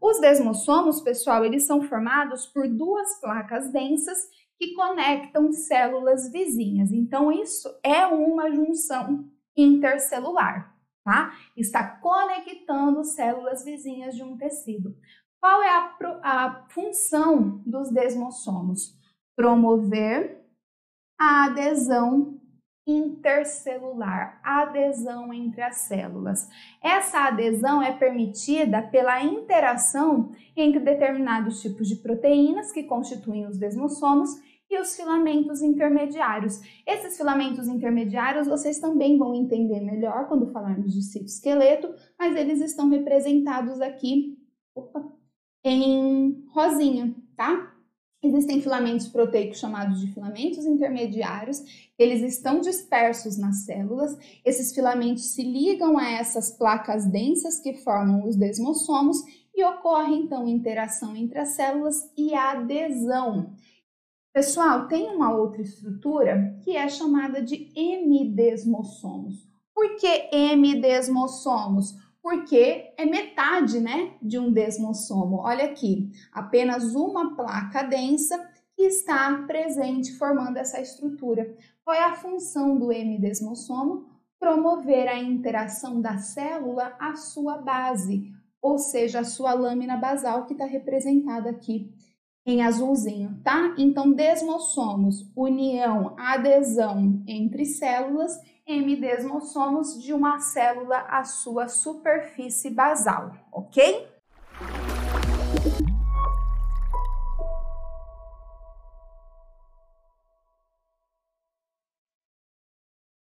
Os desmossomos, pessoal, eles são formados por duas placas densas que conectam células vizinhas. Então, isso é uma junção intercelular, tá? Está conectando células vizinhas de um tecido. Qual é a, a função dos desmossomos? Promover a adesão intercelular, adesão entre as células. Essa adesão é permitida pela interação entre determinados tipos de proteínas que constituem os desmossomos e os filamentos intermediários. Esses filamentos intermediários vocês também vão entender melhor quando falarmos de citoesqueleto, mas eles estão representados aqui opa, em rosinha, tá? Existem filamentos proteicos chamados de filamentos intermediários, eles estão dispersos nas células. Esses filamentos se ligam a essas placas densas que formam os desmossomos e ocorre então interação entre as células e adesão. Pessoal, tem uma outra estrutura que é chamada de hemidesmossomos. Por que hemidesmossomos? Porque é metade, né, de um desmossomo. Olha aqui, apenas uma placa densa que está presente formando essa estrutura. Qual é a função do hemidesmossomo? Promover a interação da célula à sua base, ou seja, a sua lâmina basal que está representada aqui em azulzinho, tá? Então, desmossomos, união, adesão entre células, hemidesmossomos de uma célula à sua superfície basal, ok?